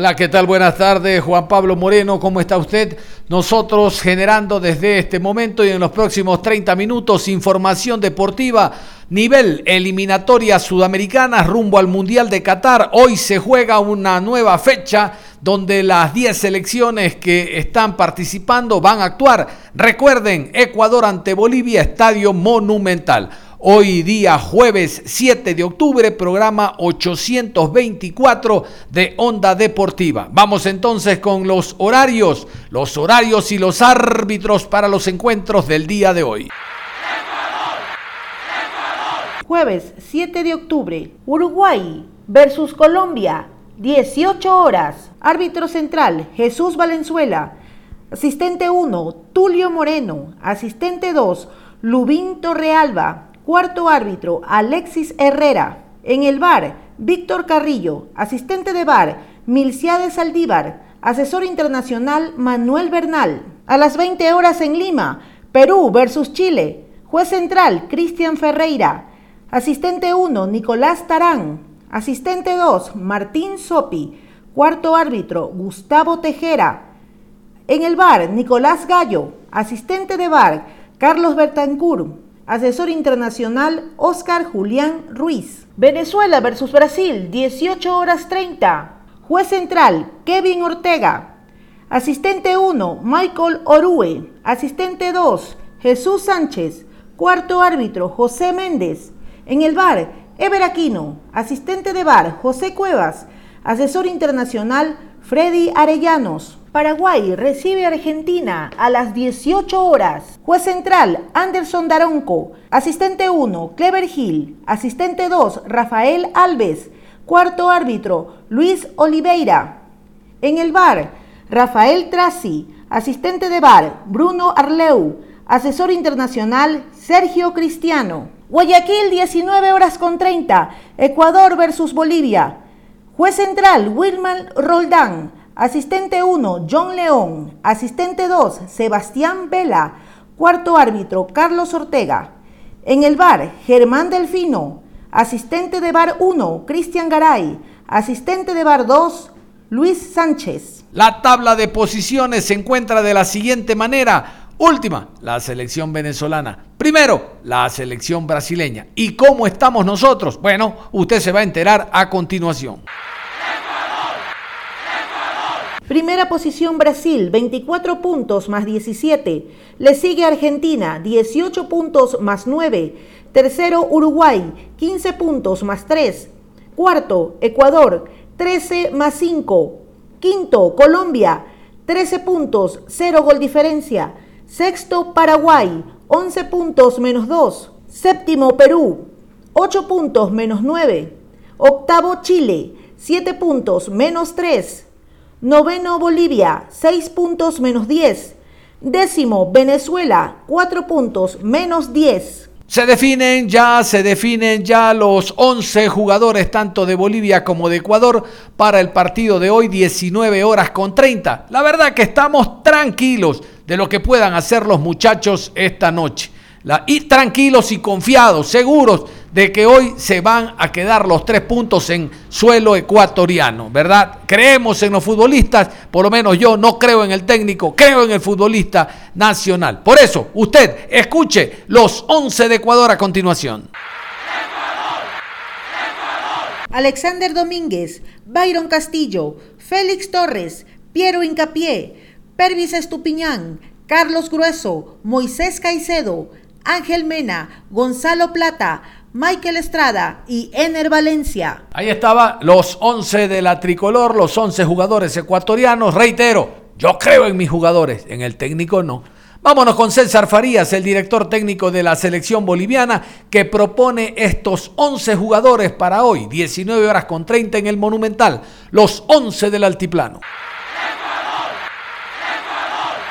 Hola, ¿qué tal? Buenas tardes, Juan Pablo Moreno, ¿cómo está usted? Nosotros generando desde este momento y en los próximos 30 minutos información deportiva, nivel eliminatoria sudamericana rumbo al Mundial de Qatar. Hoy se juega una nueva fecha donde las 10 selecciones que están participando van a actuar. Recuerden, Ecuador ante Bolivia, Estadio Monumental. Hoy día jueves 7 de octubre, programa 824 de Onda Deportiva. Vamos entonces con los horarios, los horarios y los árbitros para los encuentros del día de hoy. Jueves 7 de octubre, Uruguay versus Colombia, 18 horas. Árbitro central, Jesús Valenzuela. Asistente 1, Tulio Moreno. Asistente 2, Lubín Torrealba. Cuarto árbitro, Alexis Herrera. En el bar, Víctor Carrillo. Asistente de bar, Milciades Saldívar. Asesor internacional, Manuel Bernal. A las 20 horas en Lima, Perú versus Chile. Juez central, Cristian Ferreira. Asistente 1, Nicolás Tarán. Asistente 2, Martín Sopi. Cuarto árbitro, Gustavo Tejera. En el bar, Nicolás Gallo. Asistente de bar, Carlos Bertancur. Asesor internacional Oscar Julián Ruiz. Venezuela versus Brasil, 18 horas 30. Juez central Kevin Ortega. Asistente 1 Michael Orue. Asistente 2 Jesús Sánchez. Cuarto árbitro José Méndez. En el bar Ever Aquino. Asistente de bar José Cuevas. Asesor internacional Freddy Arellanos. Paraguay recibe Argentina a las 18 horas. Juez central, Anderson Daronco. Asistente 1, Clever Hill. Asistente 2, Rafael Alves. Cuarto árbitro, Luis Oliveira. En el bar, Rafael Trasi. Asistente de bar, Bruno Arleu. Asesor internacional, Sergio Cristiano. Guayaquil, 19 horas con 30. Ecuador versus Bolivia. Juez central, Wilman Roldán. Asistente 1, John León. Asistente 2, Sebastián Vela. Cuarto árbitro, Carlos Ortega. En el bar, Germán Delfino. Asistente de bar 1, Cristian Garay. Asistente de bar 2, Luis Sánchez. La tabla de posiciones se encuentra de la siguiente manera. Última, la selección venezolana. Primero, la selección brasileña. ¿Y cómo estamos nosotros? Bueno, usted se va a enterar a continuación. Primera posición Brasil, 24 puntos más 17. Le sigue Argentina, 18 puntos más 9. Tercero Uruguay, 15 puntos más 3. Cuarto Ecuador, 13 más 5. Quinto Colombia, 13 puntos, 0 gol diferencia. Sexto Paraguay, 11 puntos menos 2. Séptimo Perú, 8 puntos menos 9. Octavo Chile, 7 puntos menos 3. Noveno Bolivia, 6 puntos menos 10. Décimo Venezuela, 4 puntos menos 10. Se definen ya, se definen ya los 11 jugadores tanto de Bolivia como de Ecuador para el partido de hoy 19 horas con 30. La verdad que estamos tranquilos de lo que puedan hacer los muchachos esta noche. y tranquilos y confiados, seguros de que hoy se van a quedar los tres puntos en suelo ecuatoriano, ¿verdad? Creemos en los futbolistas, por lo menos yo no creo en el técnico, creo en el futbolista nacional. Por eso, usted escuche los 11 de Ecuador a continuación. Alexander Domínguez, Byron Castillo, Félix Torres, Piero Incapié, Pervis Estupiñán, Carlos Grueso, Moisés Caicedo, Ángel Mena, Gonzalo Plata, Michael Estrada y Ener Valencia. Ahí estaba los 11 de la tricolor, los 11 jugadores ecuatorianos. Reitero, yo creo en mis jugadores, en el técnico no. Vámonos con César Farías, el director técnico de la selección boliviana, que propone estos 11 jugadores para hoy, 19 horas con 30 en el Monumental, los 11 del Altiplano.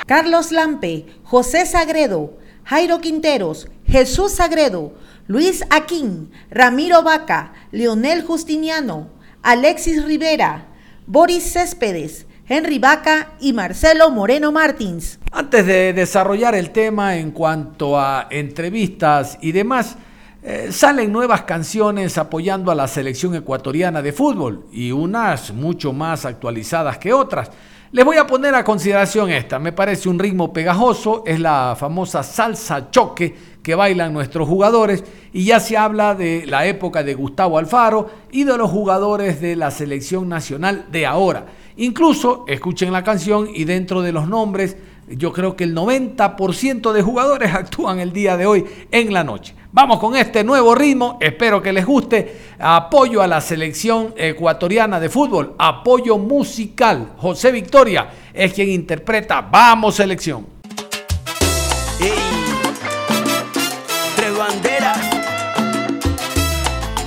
Carlos Lampe, José Sagredo, Jairo Quinteros, Jesús Sagredo, Luis Aquín, Ramiro Vaca, Leonel Justiniano, Alexis Rivera, Boris Céspedes, Henry Vaca y Marcelo Moreno Martins. Antes de desarrollar el tema en cuanto a entrevistas y demás, eh, salen nuevas canciones apoyando a la selección ecuatoriana de fútbol y unas mucho más actualizadas que otras. Les voy a poner a consideración esta, me parece un ritmo pegajoso, es la famosa salsa choque que bailan nuestros jugadores y ya se habla de la época de Gustavo Alfaro y de los jugadores de la selección nacional de ahora. Incluso escuchen la canción y dentro de los nombres yo creo que el 90% de jugadores actúan el día de hoy en la noche. Vamos con este nuevo ritmo, espero que les guste. Apoyo a la selección ecuatoriana de fútbol, apoyo musical. José Victoria es quien interpreta Vamos selección.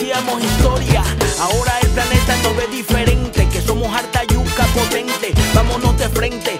hacíamos historia. Ahora el planeta nos ve diferente, que somos harta yuca potente. Vámonos de frente,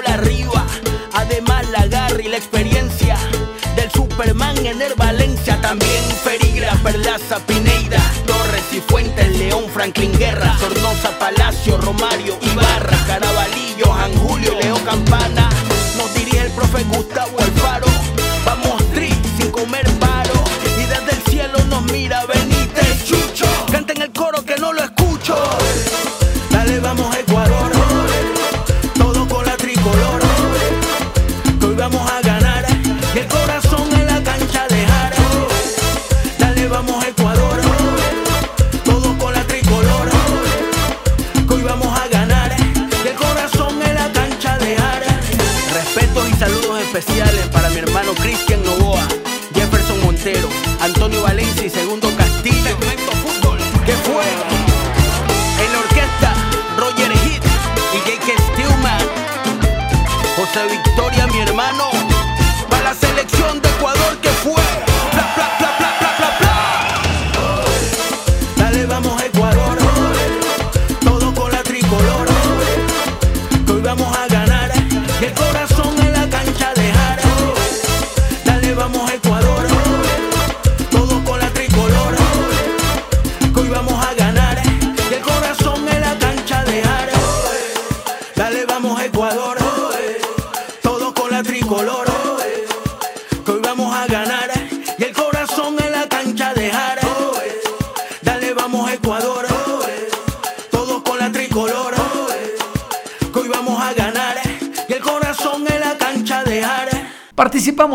Arriba. Además la garra y la experiencia del Superman en el Valencia. También Ferigra, Perlaza, Pineida, Torres y Fuentes, León, Franklin Guerra, Sornosa,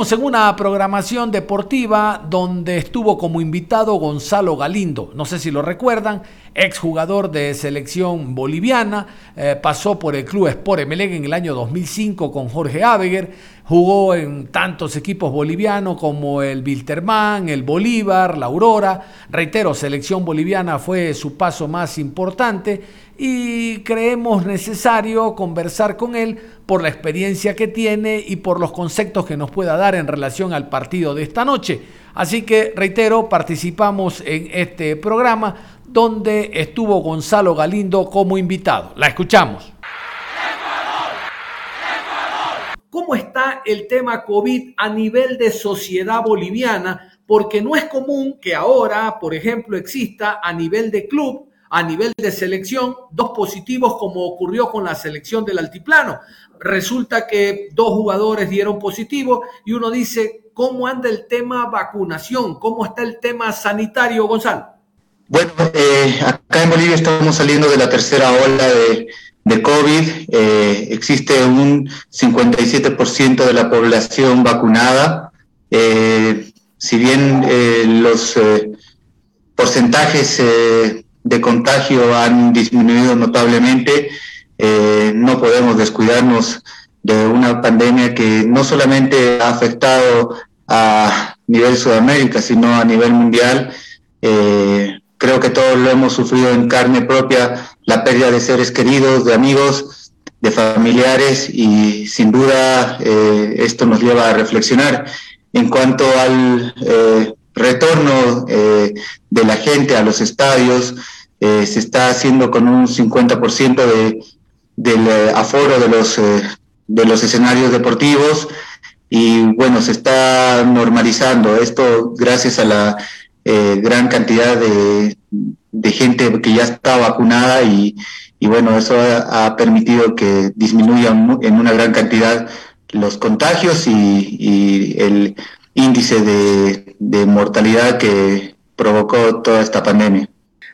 En una programación deportiva donde estuvo como invitado Gonzalo Galindo, no sé si lo recuerdan, exjugador de selección boliviana, eh, pasó por el club Sport Emelec en el año 2005 con Jorge Abeger, jugó en tantos equipos bolivianos como el Wilterman, el Bolívar, la Aurora, reitero, selección boliviana fue su paso más importante y creemos necesario conversar con él por la experiencia que tiene y por los conceptos que nos pueda dar en relación al partido de esta noche. Así que, reitero, participamos en este programa donde estuvo Gonzalo Galindo como invitado. La escuchamos. ¿Cómo está el tema COVID a nivel de sociedad boliviana? Porque no es común que ahora, por ejemplo, exista a nivel de club a nivel de selección, dos positivos como ocurrió con la selección del altiplano. Resulta que dos jugadores dieron positivo y uno dice, ¿cómo anda el tema vacunación? ¿Cómo está el tema sanitario, Gonzalo? Bueno, eh, acá en Bolivia estamos saliendo de la tercera ola de, COVID. Eh, existe un 57% de la población vacunada. Eh, si bien los porcentajes de contagio han disminuido notablemente. Eh, no podemos descuidarnos de una pandemia que no solamente ha afectado a nivel Sudamérica, sino a nivel mundial. Eh, creo que todos lo hemos sufrido en carne propia, la pérdida de seres queridos, de amigos, de familiares y sin duda eh, esto nos lleva a reflexionar. En cuanto al retorno de la gente a los estadios, eh, se está haciendo con un 50% de, del eh, aforo de los, eh, de los escenarios deportivos y bueno, se está normalizando esto gracias a la gran cantidad de, de, gente que ya está vacunada y, y bueno, eso ha, permitido que disminuyan en una gran cantidad los contagios y, y el índice de, mortalidad que provocó toda esta pandemia.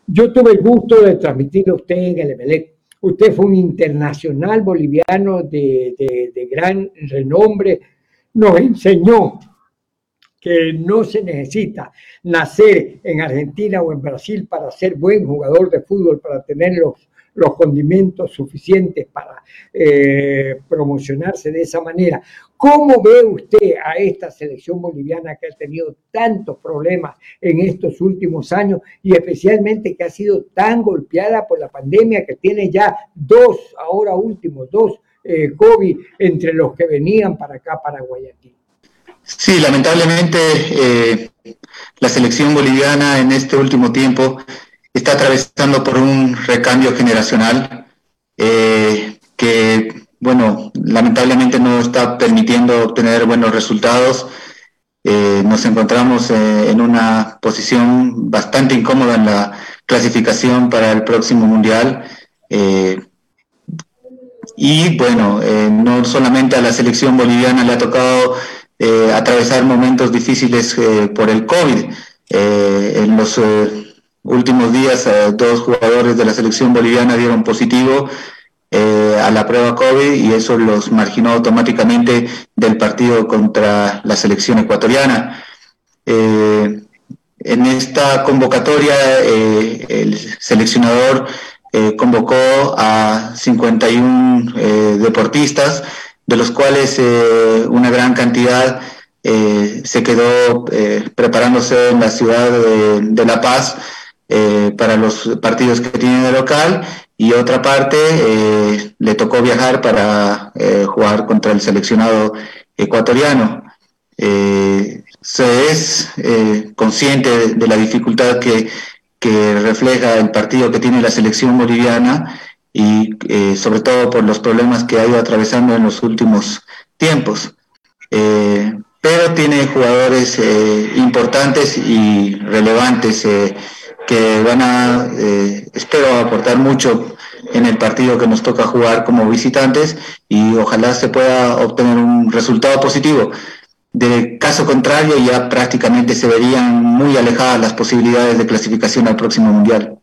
Yo tuve el gusto de transmitirle a usted en el Emelec. Usted fue un internacional boliviano de, de gran renombre. Nos enseñó que no se necesita nacer en Argentina o en Brasil para ser buen jugador de fútbol, para tener los los condimentos suficientes para eh, promocionarse de esa manera. ¿Cómo ve usted a esta selección boliviana que ha tenido tantos problemas en estos últimos años y especialmente que ha sido tan golpeada por la pandemia que tiene ya dos, ahora últimos, dos eh, COVID entre los que venían para acá, para Guayaquil? Sí, lamentablemente eh, la selección boliviana en este último tiempo está atravesando por un recambio generacional eh, que, bueno, lamentablemente no está permitiendo obtener buenos resultados. Eh, nos encontramos eh, en una posición bastante incómoda en la clasificación para el próximo mundial. y bueno, no solamente a la selección boliviana le ha tocado atravesar momentos difíciles por el COVID. en los últimos días eh, dos jugadores de la selección boliviana dieron positivo eh, a la prueba COVID y eso los marginó automáticamente del partido contra la selección ecuatoriana. Eh, en esta convocatoria el seleccionador convocó a 51 deportistas, de los cuales una gran cantidad se quedó preparándose en la ciudad de La Paz eh, para los partidos que tiene de local y otra parte eh, le tocó viajar para eh, jugar contra el seleccionado ecuatoriano. se es consciente de, la dificultad que, refleja el partido que tiene la selección boliviana y sobre todo por los problemas que ha ido atravesando en los últimos tiempos. pero tiene jugadores importantes y relevantes van a, eh, espero, aportar mucho en el partido que nos toca jugar como visitantes y ojalá se pueda obtener un resultado positivo. De caso contrario, ya prácticamente se verían muy alejadas las posibilidades de clasificación al próximo Mundial.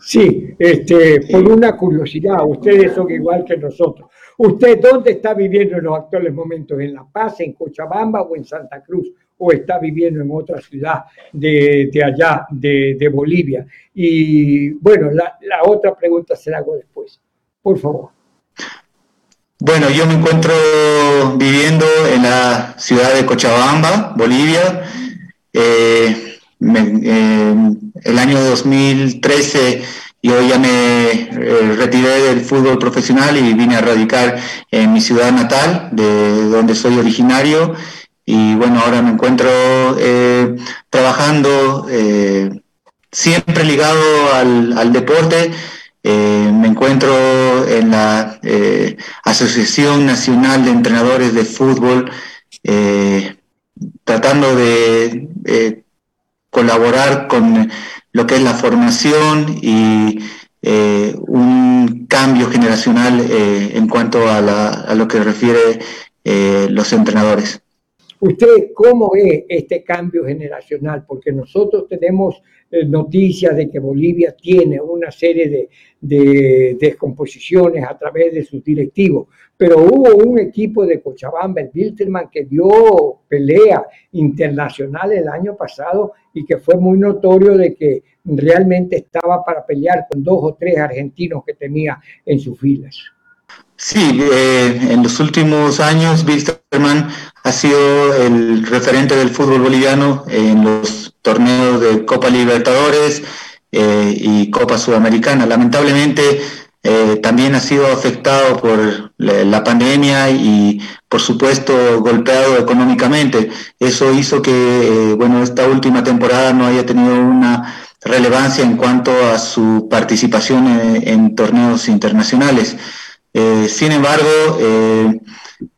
Sí, este, por una curiosidad, ustedes son igual que nosotros. ¿Usted dónde está viviendo en los actuales momentos? ¿En La Paz, en Cochabamba o en Santa Cruz? ¿O está viviendo en otra ciudad de, allá, de, Bolivia? Y bueno, la, otra pregunta se la hago después. Por favor. Bueno, yo me encuentro viviendo en la ciudad de Cochabamba, Bolivia. Eh, eh, el año 2013 yo ya me eh, retiré del fútbol profesional y vine a radicar en mi ciudad natal, de donde soy originario. Y bueno, ahora me encuentro trabajando siempre ligado al, al deporte eh, me encuentro en la eh, Asociación Nacional de Entrenadores de Fútbol, eh, tratando de colaborar con lo que es la formación y un cambio generacional en cuanto a, a, lo que refiere los entrenadores. ¿Usted cómo ve este cambio generacional? Porque nosotros tenemos noticias de que Bolivia tiene una serie de, de descomposiciones a través de sus directivos. Pero hubo un equipo de Cochabamba, el Wilterman, que dio pelea internacional el año pasado y que fue muy notorio de que realmente estaba para pelear con dos o tres argentinos que tenía en sus filas. Sí, eh, en los últimos años Wilterman ha sido el referente del fútbol boliviano en los torneos de Copa Libertadores, eh, y Copa Sudamericana. Lamentablemente eh, también ha sido afectado por la, pandemia y por supuesto golpeado económicamente. Eso hizo que bueno, esta última temporada no haya tenido una relevancia en cuanto a su participación en torneos internacionales. Sin embargo,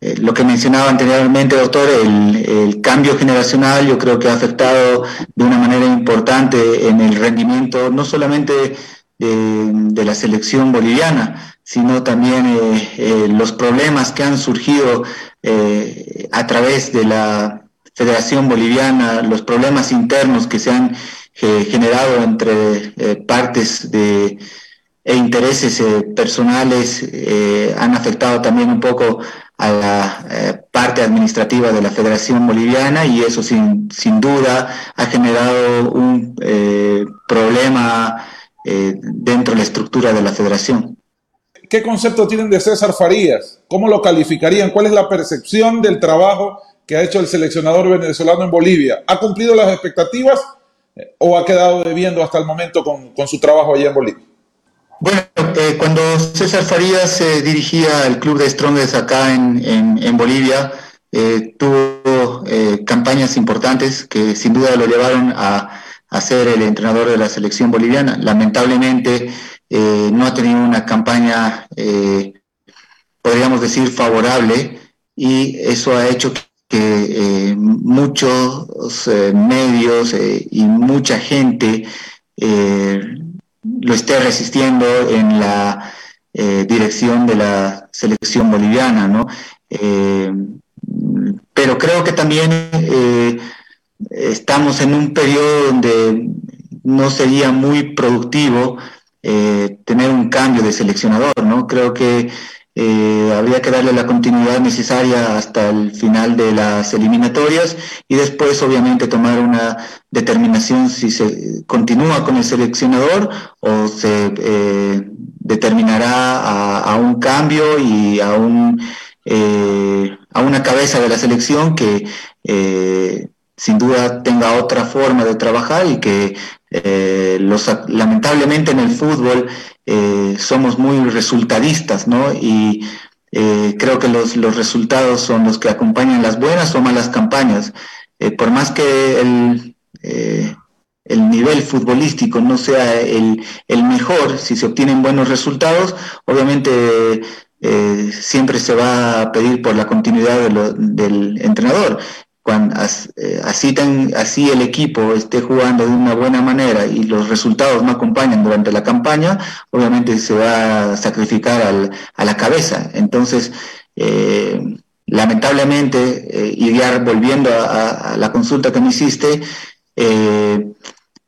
eh, lo que mencionaba anteriormente, doctor, el, cambio generacional yo creo que ha afectado de una manera importante en el rendimiento, no solamente de, la selección boliviana, sino también eh, eh, los problemas que han surgido a través de la Federación Boliviana, los problemas internos que se han generado entre partes de e intereses personales han afectado también un poco a la eh, parte administrativa de la Federación Boliviana y eso sin, sin duda ha generado un eh, problema eh, dentro de la estructura de la Federación. ¿Qué concepto tienen de César Farías? ¿Cómo lo calificarían? ¿Cuál es la percepción del trabajo que ha hecho el seleccionador venezolano en Bolivia? ¿Ha cumplido las expectativas o ha quedado debiendo hasta el momento con, con su trabajo allá en Bolivia? Bueno, eh, cuando César Farías eh, dirigía al club de Strongest acá en, Bolivia, eh, tuvo campañas importantes que sin duda lo llevaron a, a, ser el entrenador de la selección boliviana. Lamentablemente no ha tenido una campaña, podríamos decir, favorable y eso ha hecho que muchos medios y mucha gente lo esté resistiendo en la eh, dirección de la selección boliviana, ¿no? Eh, pero creo que también eh, estamos en un periodo donde no sería muy productivo tener un cambio de seleccionador, ¿no? Creo que eh, habría que darle la continuidad necesaria hasta el final de las eliminatorias y después obviamente tomar una determinación si se continúa con el seleccionador o se eh, determinará a, un cambio y a, un, eh, a una cabeza de la selección que sin duda tenga otra forma de trabajar y que los, lamentablemente en el fútbol eh, somos muy resultadistas, ¿no? Y eh, creo que los, los, resultados son los que acompañan las buenas o malas campañas. Eh, por más que el, el nivel futbolístico no sea el, el, mejor, si se obtienen buenos resultados, obviamente siempre se va a pedir por la continuidad del entrenador. Eh, así, así el equipo esté jugando de una buena manera y los resultados no acompañan durante la campaña, obviamente se va a sacrificar a la cabeza. Entonces, eh, lamentablemente, eh, y ya volviendo a, la consulta que me hiciste,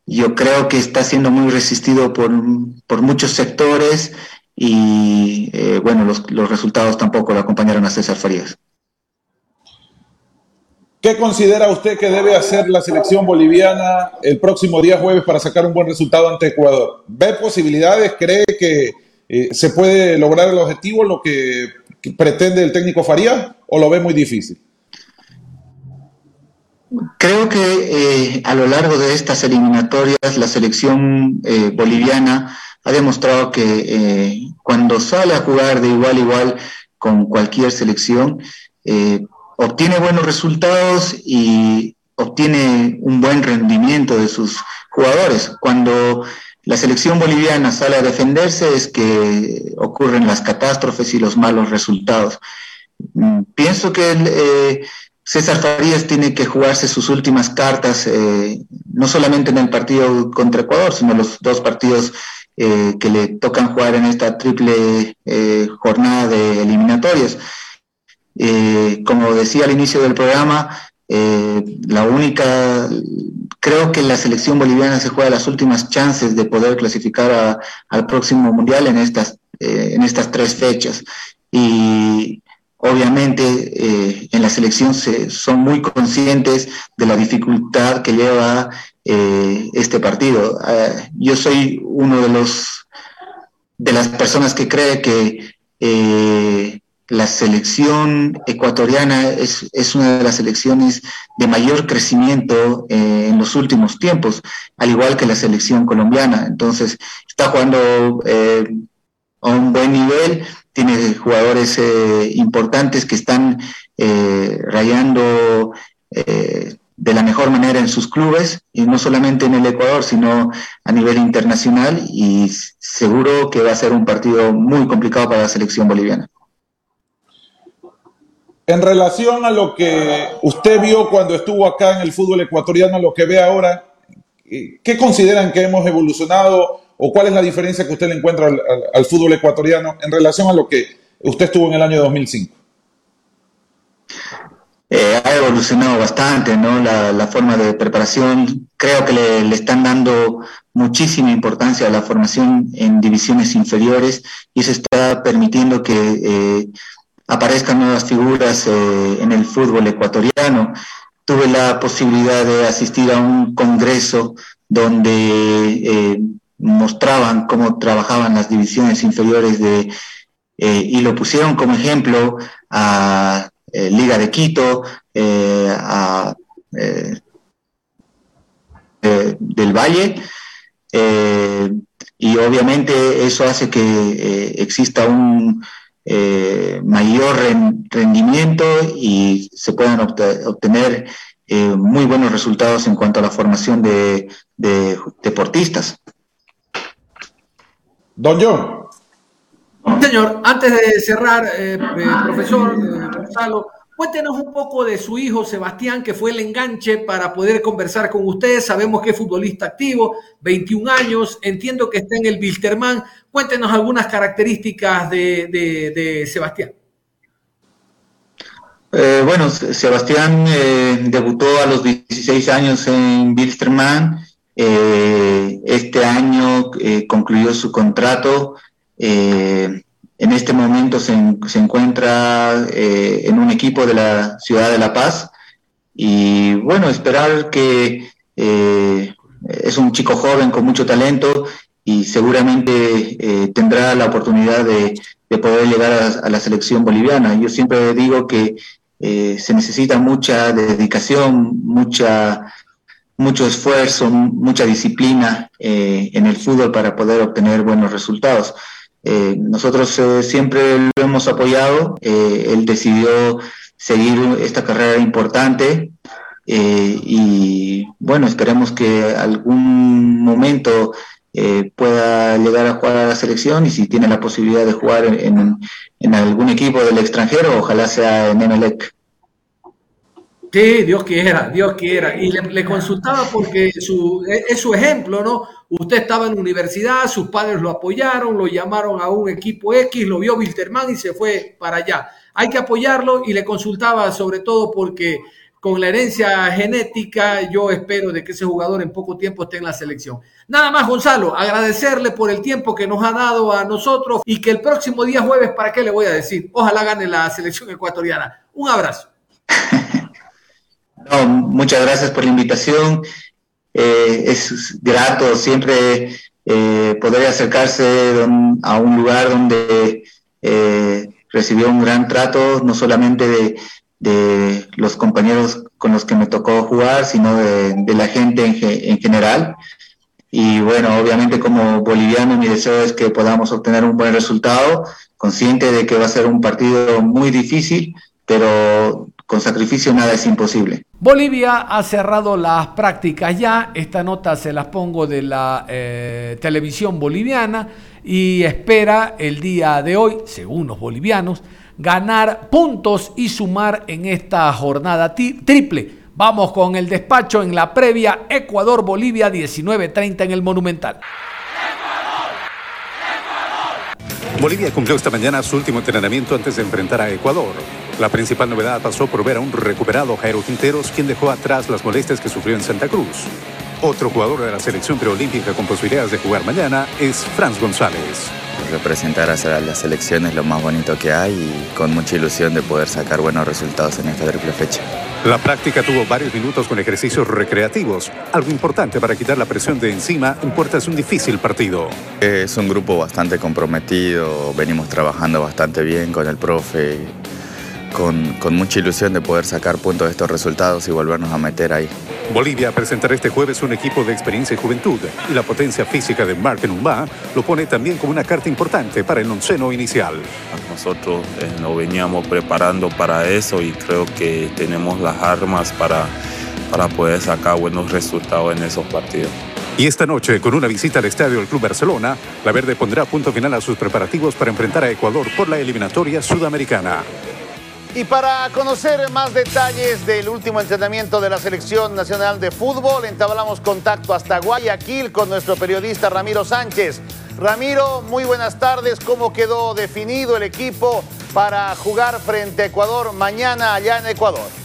yo creo que está siendo muy resistido por, por muchos sectores y bueno, los, los resultados tampoco lo acompañaron a César Farías. ¿Qué considera usted que debe hacer la selección boliviana el próximo día jueves para sacar un buen resultado ante Ecuador? ¿Ve posibilidades? ¿Cree que eh, se puede lograr el objetivo, lo que, pretende el técnico Faría, o lo ve muy difícil? Creo que eh, a lo largo de estas eliminatorias la selección eh, boliviana ha demostrado que cuando sale a jugar de igual a igual con cualquier selección, obtiene buenos resultados y obtiene un buen rendimiento de sus jugadores. Cuando la selección boliviana sale a defenderse es que ocurren las catástrofes y los malos resultados. Mm, pienso que eh, César Farías tiene que jugarse sus últimas cartas, eh, no solamente en el partido contra Ecuador, sino los dos partidos eh, que le tocan jugar en esta triple jornada de eliminatorias. Eh, como decía al inicio del programa, eh, la única, creo que la selección boliviana se juega las últimas chances de poder clasificar al próximo mundial en estas, eh, en estas tres fechas. Y obviamente en la selección se, son muy conscientes de la dificultad que lleva este partido. yo soy uno de los de las personas que cree que la selección ecuatoriana es, una de las selecciones de mayor crecimiento eh, en los últimos tiempos, al igual que la selección colombiana. Entonces, está jugando eh, a un buen nivel, tiene jugadores eh, importantes que están rayando de la mejor manera en sus clubes, y no solamente en el Ecuador, sino a nivel internacional, y seguro que va a ser un partido muy complicado para la selección boliviana. En relación a lo que usted vio cuando estuvo acá en el fútbol ecuatoriano, lo que ve ahora, ¿qué consideran que hemos evolucionado o cuál es la diferencia que usted le encuentra al, fútbol ecuatoriano en relación a lo que usted estuvo en el año 2005? Eh, ha evolucionado bastante, ¿no? La, forma de preparación. Creo que le, están dando muchísima importancia a la formación en divisiones inferiores y eso está permitiendo que eh, aparezcan nuevas figuras eh, en el fútbol ecuatoriano. Tuve la posibilidad de asistir a un congreso donde eh, mostraban cómo trabajaban las divisiones inferiores de, eh, y lo pusieron como ejemplo a Liga de Quito, a del Valle, y obviamente eso hace que exista un, eh, mayor rendimiento y se puedan obtener eh, muy buenos resultados en cuanto a la formación de, deportistas. Don John. Señor, antes de cerrar, eh, profesor Gonzalo, Cuéntenos un poco de su hijo Sebastián, que fue el enganche para poder conversar con ustedes. Sabemos que es futbolista activo, 21 años, entiendo que está en el Wilterman. Cuéntenos algunas características de, Sebastián. Eh, bueno, Sebastián eh, debutó a los 16 años en Wilstermann. Eh, este año concluyó su contrato en este momento se, encuentra eh, en un equipo de la ciudad de La Paz y bueno, esperar que eh, es un chico joven con mucho talento y seguramente eh, tendrá la oportunidad de, poder llegar a, la selección boliviana. Yo siempre digo que se necesita mucha dedicación, mucha, mucho esfuerzo, mucha disciplina en el fútbol para poder obtener buenos resultados. Eh, nosotros eh, siempre lo hemos apoyado. Eh, él decidió seguir esta carrera importante y bueno, esperemos que algún momento pueda llegar a jugar a la selección y si tiene la posibilidad de jugar en, algún equipo del extranjero, ojalá sea en Emelec. Sí, Dios quiera, Dios quiera. Y le, consultaba porque su, es su ejemplo, ¿no? Usted estaba en universidad, sus padres lo apoyaron, lo llamaron a un equipo X, lo vio Wilterman y se fue para allá. Hay que apoyarlo y le consultaba sobre todo porque con la herencia genética, yo espero de que ese jugador en poco tiempo esté en la selección. Nada más, Gonzalo, agradecerle por el tiempo que nos ha dado a nosotros y que el próximo día jueves, ¿para qué le voy a decir? Ojalá gane la selección ecuatoriana. Un abrazo. No, muchas gracias por la invitación. Eh, es grato siempre eh, poder acercarse a un lugar donde eh, recibió un gran trato, no solamente de, los compañeros con los que me tocó jugar, sino de, la gente en, en, general. Y bueno, obviamente como boliviano mi deseo es que podamos obtener un buen resultado, consciente de que va a ser un partido muy difícil, pero con sacrificio nada es imposible. Bolivia ha cerrado las prácticas ya, esta nota se las pongo de la eh, televisión boliviana y espera el día de hoy, según los bolivianos, ganar puntos y sumar en esta jornada triple. Vamos con el despacho en la previa Ecuador-Bolivia 19.30 en el Monumental. Bolivia cumplió esta mañana su último entrenamiento antes de enfrentar a Ecuador. La principal novedad pasó por ver a un recuperado Jairo Quinteros, quien dejó atrás las molestias que sufrió en Santa Cruz. Otro jugador de la selección preolímpica con posibilidades de jugar mañana es Franz González. Representar a la selección es lo más bonito que hay y con mucha ilusión de poder sacar buenos resultados en esta triple fecha. La práctica tuvo varios minutos con ejercicios recreativos, algo importante para quitar la presión de encima en puertas de un difícil partido. Es un grupo bastante comprometido, venimos trabajando bastante bien con el profe, con, con mucha ilusión de poder sacar puntos de estos resultados y volvernos a meter ahí. Bolivia presentará este jueves un equipo de experiencia y juventud y la potencia física de Mark Numba lo pone también como una carta importante para el onceno inicial. Nosotros eh, nos veníamos preparando para eso y creo que tenemos las armas para, para poder sacar buenos resultados en esos partidos. Y esta noche, con una visita al estadio del Club Barcelona, la Verde pondrá punto final a sus preparativos para enfrentar a Ecuador por la eliminatoria sudamericana. Y para conocer más detalles del último entrenamiento de la Selección Nacional de Fútbol, entablamos contacto hasta Guayaquil con nuestro periodista Ramiro Sánchez. Ramiro, muy buenas tardes. ¿Cómo quedó definido el equipo para jugar frente a Ecuador mañana allá en Ecuador?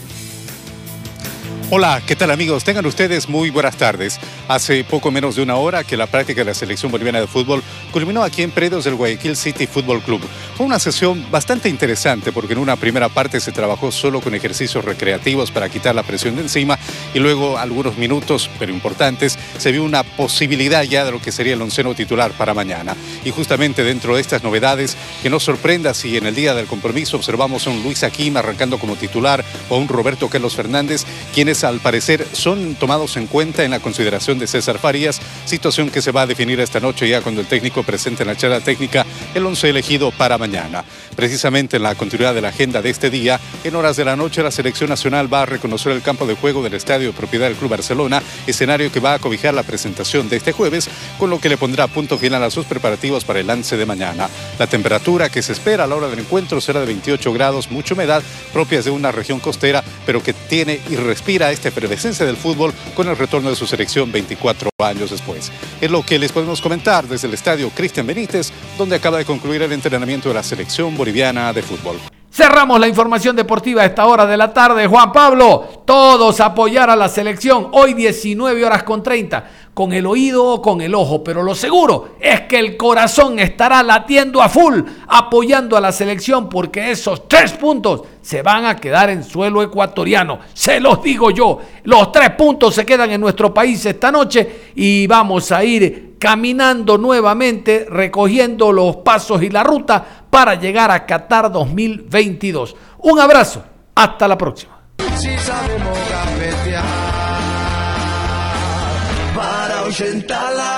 Hola, ¿qué tal amigos? Tengan ustedes muy buenas tardes. Hace poco menos de una hora que la práctica de la selección boliviana de fútbol culminó aquí en Predios del Guayaquil City Football Club. Fue una sesión bastante interesante porque en una primera parte se trabajó solo con ejercicios recreativos para quitar la presión de encima y luego algunos minutos, pero importantes, se vio una posibilidad ya de lo que sería el onceno titular para mañana. Y justamente dentro de estas novedades, que nos sorprenda si en el día del compromiso observamos a un Luis Aquim arrancando como titular o a un Roberto Carlos Fernández, quienes al parecer son tomados en cuenta en la consideración de César Farías, situación que se va a definir esta noche ya cuando el técnico presente en la charla técnica el once elegido para mañana. Precisamente en la continuidad de la agenda de este día, en horas de la noche la selección nacional va a reconocer el campo de juego del estadio propiedad del Club Barcelona, escenario que va a cobijar la presentación de este jueves, con lo que le pondrá punto final a sus preparativos para el lance de mañana. La temperatura que se espera a la hora del encuentro será de 28 grados, mucha humedad, propias de una región costera, pero que tiene y respira esta efervescencia del fútbol con el retorno de su selección 24 años después. Es lo que les podemos comentar desde el estadio Cristian Benítez, donde acaba de concluir el entrenamiento de la selección boliviana de fútbol. Cerramos la información deportiva a esta hora de la tarde. Juan Pablo, todos apoyar a la selección. Hoy 19 horas con 30, con el oído o con el ojo. Pero lo seguro es que el corazón estará latiendo a full, apoyando a la selección, porque esos tres puntos se van a quedar en suelo ecuatoriano. Se los digo yo. Los tres puntos se quedan en nuestro país esta noche y vamos a ir caminando nuevamente, recogiendo los pasos y la ruta para llegar a Qatar 2022. Un abrazo, hasta la próxima. Para la muerte.